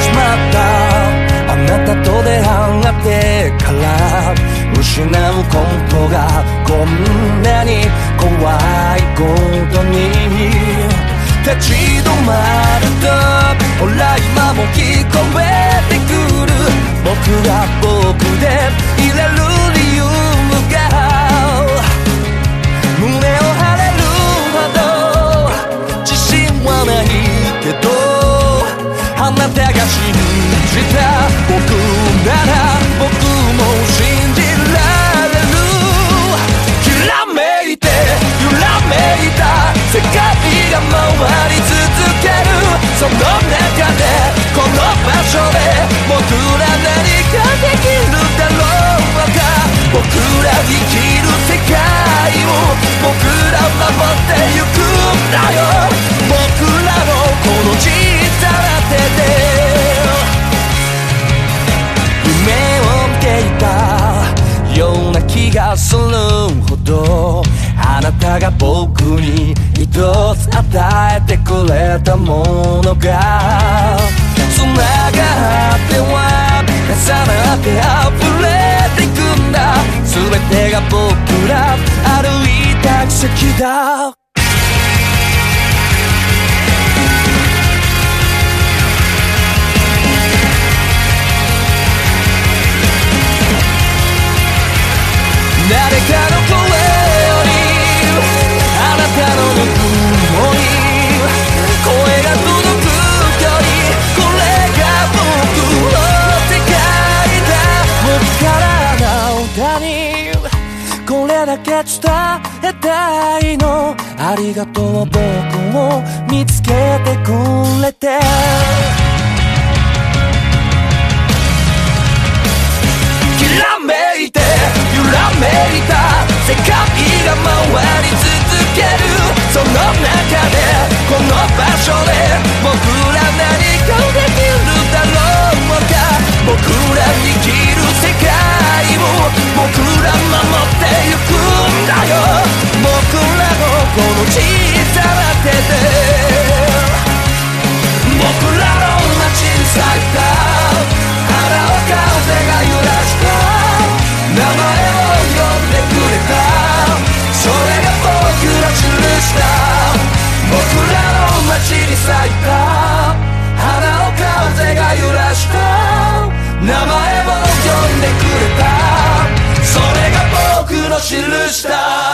始まった。あなたと出会ってから失うことがこんなに怖いことに立ち止まるとほら今も聞こえてくる。僕が僕でいれるだよ。僕らのこの小さな手で夢を見ていたような気がするほどあなたが僕に一つ与えてくれたものが繋がっては重なって溢れていくんだ全てが僕ら歩いた奇跡だ。伝えたいの。ありがとう僕を見つけてくれて。小さな手で僕らの街に咲いた花を風が揺らした名前を呼んでくれた。それが僕の印だ僕らの街に咲いた花を風が揺らした。名前を呼んでくれたそれが僕の印だ